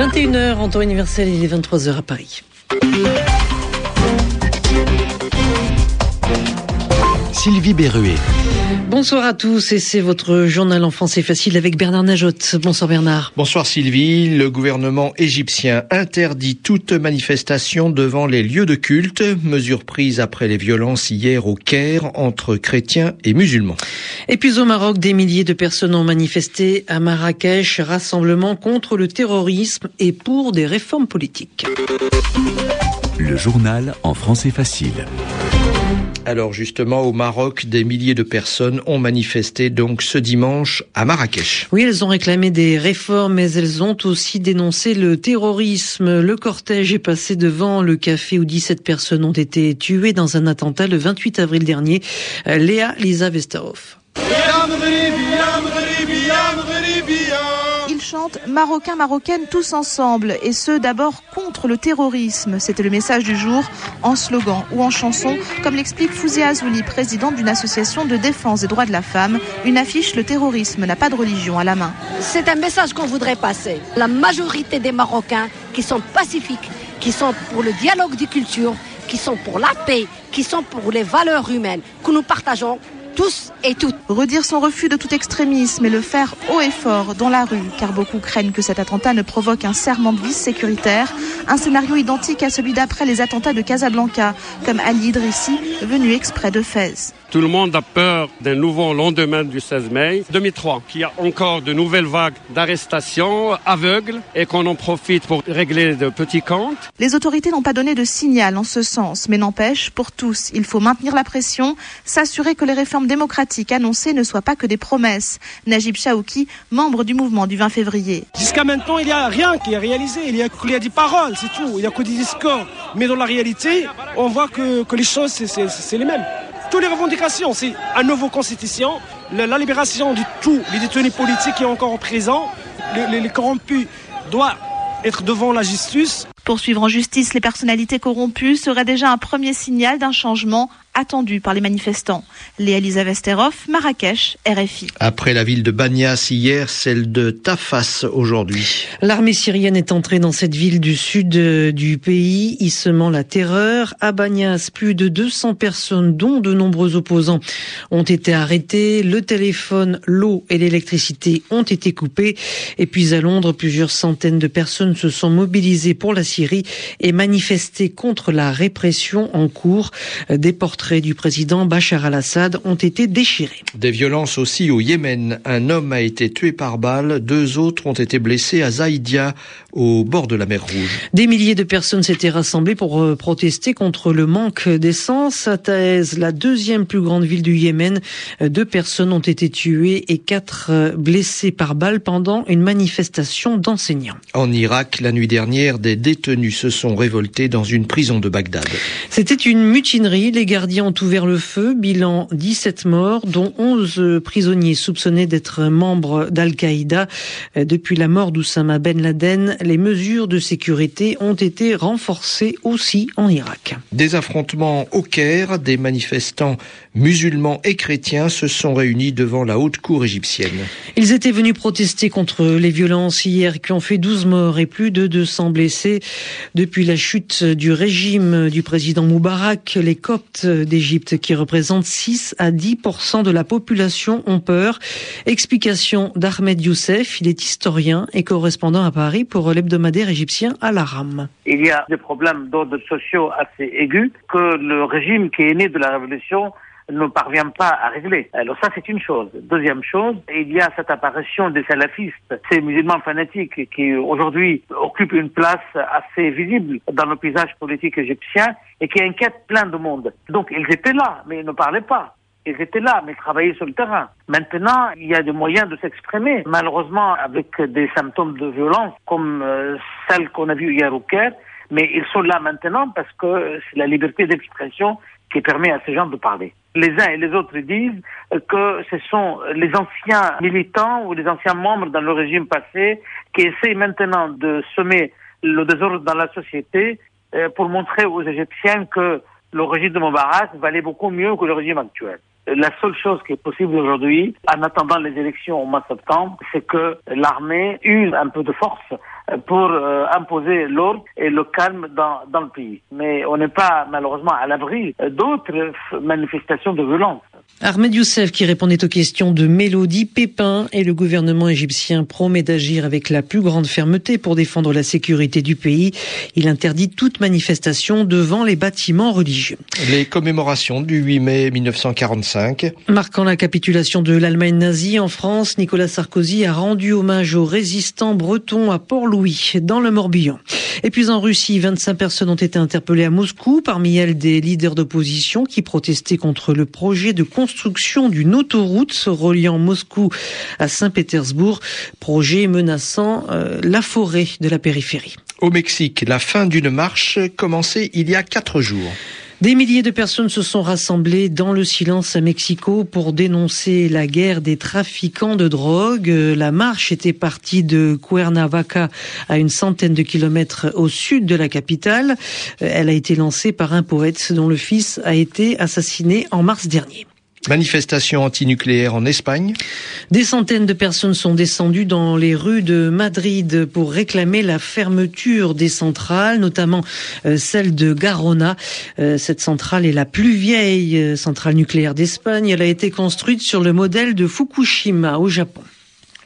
21h en temps universel, il est 23h à Paris. Sylvie Berruet. Bonsoir à tous et c'est votre journal en français facile avec Bernard Najot. Bonsoir Bernard. Bonsoir Sylvie. Le gouvernement égyptien interdit toute manifestation devant les lieux de culte, mesure prise après les violences hier au Caire entre chrétiens et musulmans. Et puis au Maroc, des milliers de personnes ont manifesté à Marrakech, rassemblement contre le terrorisme et pour des réformes politiques. Le journal en français facile. Alors justement, au Maroc, des milliers de personnes ont manifesté donc ce dimanche à Marrakech. Oui, elles ont réclamé des réformes, mais elles ont aussi dénoncé le terrorisme. Le cortège est passé devant le café où 17 personnes ont été tuées dans un attentat le 28 avril dernier. Léa Lisa Vesterhoff. Chantent Marocains, Marocaines tous ensemble, et ce d'abord contre le terrorisme. C'était le message du jour, en slogan ou en chanson, comme l'explique Fouzia Azouli, présidente d'une association de défense des droits de la femme. Une affiche Le terrorisme n'a pas de religion à la main. C'est un message qu'on voudrait passer. La majorité des Marocains qui sont pacifiques, qui sont pour le dialogue des cultures, qui sont pour la paix, qui sont pour les valeurs humaines que nous partageons, tous et toutes. Redire son refus de tout extrémisme et le faire haut et fort dans la rue, car beaucoup craignent que cet attentat ne provoque un serment de vie sécuritaire, un scénario identique à celui d'après les attentats de Casablanca, comme Ali Idrissi, venu exprès de Fès. Tout le monde a peur d'un nouveau lendemain du 16 mai 2003, qu'il y a encore de nouvelles vagues d'arrestations aveugles et qu'on en profite pour régler de petits comptes. Les autorités n'ont pas donné de signal en ce sens, mais n'empêche, pour tous, il faut maintenir la pression, s'assurer que les réformes démocratiques annoncées ne soient pas que des promesses. Najib Chaouki, membre du mouvement du 20 février. Jusqu'à maintenant, il n'y a rien qui est réalisé. Il y a, il y a des paroles, c'est tout. Il n'y a que des discours. Mais dans la réalité, on voit que, que les choses, c'est les mêmes toutes les revendications. C'est une nouvelle constitution, la, libération de tous les détenus politiques qui sont encore présents, les corrompus doivent être devant la justice. Poursuivre en justice les personnalités corrompues serait déjà un premier signal d'un changement attendu par les manifestants. Léa Lisa Vesterhoff, Marrakech, RFI. Après la ville de Banias hier, celle de Tafas aujourd'hui. L'armée syrienne est entrée dans cette ville du sud euh, du pays, y semant la terreur. À Banias, plus de 200 personnes, dont de nombreux opposants, ont été arrêtés. Le téléphone, l'eau et l'électricité ont été coupés. Et puis à Londres, plusieurs centaines de personnes se sont mobilisées pour la Syrie et manifesté contre la répression en cours. Des portraits du président Bachar al-Assad ont été déchirés. Des violences aussi au Yémen. Un homme a été tué par balle, deux autres ont été blessés à Zaïdia, au bord de la mer Rouge. Des milliers de personnes s'étaient rassemblées pour euh, protester contre le manque d'essence. À Taez, la deuxième plus grande ville du Yémen, euh, deux personnes ont été tuées et quatre euh, blessées par balle pendant une manifestation d'enseignants. En Irak, la nuit dernière, des détenus se sont révoltés dans une prison de Bagdad. C'était une mutinerie. Les gardiens ont ouvert le feu. Bilan 17 morts, dont 11 prisonniers soupçonnés d'être membres d'Al-Qaïda. Depuis la mort d'Oussama Ben Laden, les mesures de sécurité ont été renforcées aussi en Irak. Des affrontements au Caire, des manifestants musulmans et chrétiens se sont réunis devant la haute cour égyptienne. Ils étaient venus protester contre les violences hier qui ont fait 12 morts et plus de 200 blessés. Depuis la chute du régime du président Moubarak, les Coptes d'Égypte, qui représentent 6 à 10% de la population, ont peur. Explication d'Ahmed Youssef, il est historien et correspondant à Paris pour l'hebdomadaire égyptien Al-Aram. Il y a des problèmes d'ordre sociaux assez aigus que le régime qui est né de la révolution ne parvient pas à régler. Alors ça, c'est une chose. Deuxième chose, il y a cette apparition des salafistes, ces musulmans fanatiques qui aujourd'hui occupent une place assez visible dans le paysage politique égyptien et qui inquiètent plein de monde. Donc ils étaient là, mais ils ne parlaient pas. Ils étaient là, mais travaillaient sur le terrain. Maintenant, il y a des moyens de s'exprimer. Malheureusement, avec des symptômes de violence comme euh, celle qu'on a vue hier au Caire, mais ils sont là maintenant parce que c'est la liberté d'expression qui permet à ces gens de parler. Les uns et les autres disent que ce sont les anciens militants ou les anciens membres dans le régime passé qui essayent maintenant de semer le désordre dans la société euh, pour montrer aux Égyptiens que le régime de Moubarak valait beaucoup mieux que le régime actuel. La seule chose qui est possible aujourd'hui, en attendant les élections au mois de septembre, c'est que l'armée use un peu de force pour euh, imposer l'ordre et le calme dans, dans le pays. Mais on n'est pas malheureusement à l'abri d'autres manifestations de violence. Ahmed Youssef qui répondait aux questions de Mélodie Pépin et le gouvernement égyptien promet d'agir avec la plus grande fermeté pour défendre la sécurité du pays. Il interdit toute manifestation devant les bâtiments religieux. Les commémorations du 8 mai 1945. Marquant la capitulation de l'Allemagne nazie en France, Nicolas Sarkozy a rendu hommage aux résistants bretons à Port-Louis, dans le Morbihan. Et puis en Russie, 25 personnes ont été interpellées à Moscou, parmi elles des leaders d'opposition qui protestaient contre le projet de construction d'une autoroute reliant Moscou à Saint-Pétersbourg, projet menaçant euh, la forêt de la périphérie. Au Mexique, la fin d'une marche commencée il y a quatre jours. Des milliers de personnes se sont rassemblées dans le silence à Mexico pour dénoncer la guerre des trafiquants de drogue. La marche était partie de Cuernavaca à une centaine de kilomètres au sud de la capitale. Elle a été lancée par un poète dont le fils a été assassiné en mars dernier. Manifestation antinucléaire en Espagne. Des centaines de personnes sont descendues dans les rues de Madrid pour réclamer la fermeture des centrales, notamment euh, celle de Garona. Euh, cette centrale est la plus vieille euh, centrale nucléaire d'Espagne. Elle a été construite sur le modèle de Fukushima au Japon.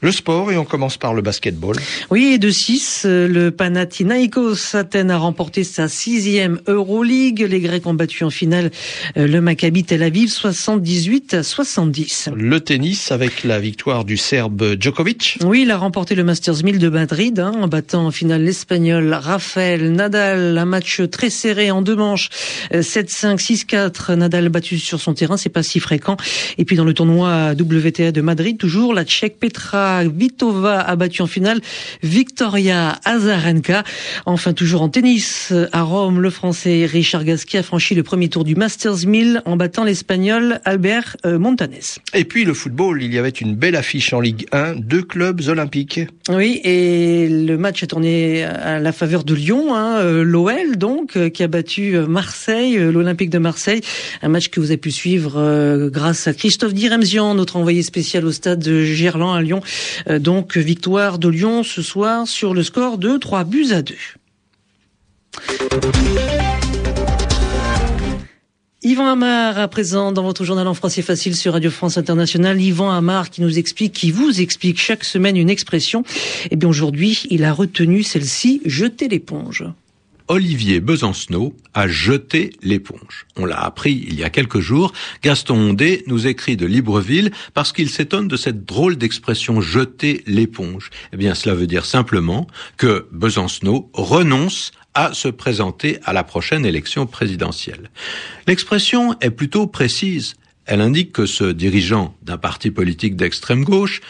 Le sport, et on commence par le basketball. Oui, et de 6, euh, le Panathinaikos Athènes a remporté sa sixième Euroleague. Les Grecs ont battu en finale euh, le Maccabi Tel Aviv 78 à 70. Le tennis avec la victoire du Serbe Djokovic. Oui, il a remporté le Masters 1000 de Madrid hein, en battant en finale l'Espagnol Rafael Nadal. Un match très serré en deux manches. 7-5, euh, 6-4. Nadal battu sur son terrain, c'est pas si fréquent. Et puis dans le tournoi WTA de Madrid, toujours la Tchèque Petra Vitova a battu en finale Victoria Azarenka. Enfin, toujours en tennis, à Rome, le Français Richard Gasquet a franchi le premier tour du Masters 1000 en battant l'Espagnol Albert euh, Montanes. Et puis le football, il y avait une belle affiche en Ligue 1, deux clubs olympiques. Oui, et le match a tourné à la faveur de Lyon, hein, euh, l'OL donc, euh, qui a battu Marseille, l'Olympique de Marseille. Un match que vous avez pu suivre grâce à Christophe Diremzian, notre envoyé spécial au stade de Gerland à Lyon. Euh, donc victoire de Lyon ce soir sur le score de 3 buts à 2. Yvan Amar, à présent dans votre journal en français facile sur Radio France Internationale. Yvan Amar qui nous explique, qui vous explique chaque semaine une expression. Eh bien aujourd'hui, il a retenu celle-ci, jeter l'éponge. Olivier Besancenot a jeté l'éponge. On l'a appris il y a quelques jours. Gaston Ondé nous écrit de Libreville parce qu'il s'étonne de cette drôle d'expression jeter l'éponge. Eh bien, cela veut dire simplement que Besancenot renonce à se présenter à la prochaine élection présidentielle. L'expression est plutôt précise. Elle indique que ce dirigeant d'un parti politique d'extrême gauche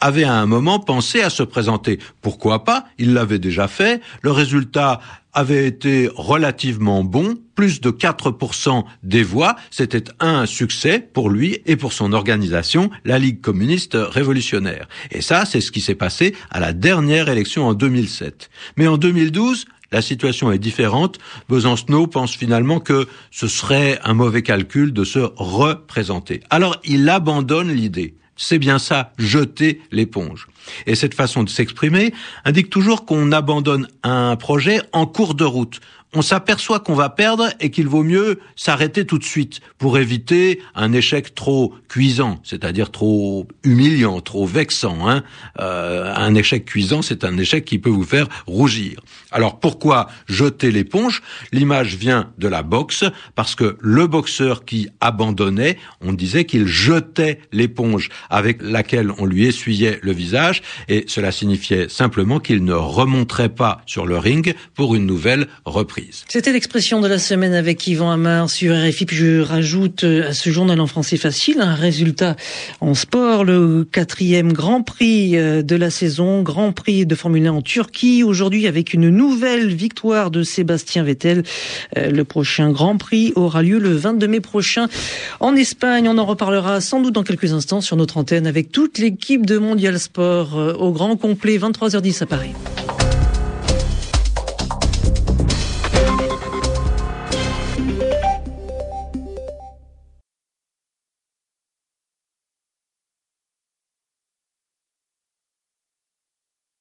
avait à un moment pensé à se présenter. Pourquoi pas? Il l'avait déjà fait. Le résultat avait été relativement bon, plus de 4% des voix. C'était un succès pour lui et pour son organisation, la Ligue communiste révolutionnaire. Et ça, c'est ce qui s'est passé à la dernière élection en 2007. Mais en 2012, la situation est différente. Besancenot pense finalement que ce serait un mauvais calcul de se représenter. Alors il abandonne l'idée. C'est bien ça, jeter l'éponge. Et cette façon de s'exprimer indique toujours qu'on abandonne un projet en cours de route on s'aperçoit qu'on va perdre et qu'il vaut mieux s'arrêter tout de suite pour éviter un échec trop cuisant, c'est-à-dire trop humiliant, trop vexant. Hein. Euh, un échec cuisant, c'est un échec qui peut vous faire rougir. Alors pourquoi jeter l'éponge? L'image vient de la boxe parce que le boxeur qui abandonnait, on disait qu'il jetait l'éponge avec laquelle on lui essuyait le visage et cela signifiait simplement qu'il ne remonterait pas sur le ring pour une nouvelle reprise. C'était l'expression de la semaine avec Yvan Amar sur RFI. Puis je rajoute euh, à ce journal en français facile un résultat en sport, le quatrième Grand Prix euh, de la saison, Grand Prix de Formule 1 en Turquie. Aujourd'hui avec une nouvelle victoire de Sébastien Vettel. Euh, le prochain Grand Prix aura lieu le 22 mai prochain en Espagne. On en reparlera sans doute dans quelques instants sur notre antenne avec toute l'équipe de Mondial Sport au grand complet, 23h10 à Paris.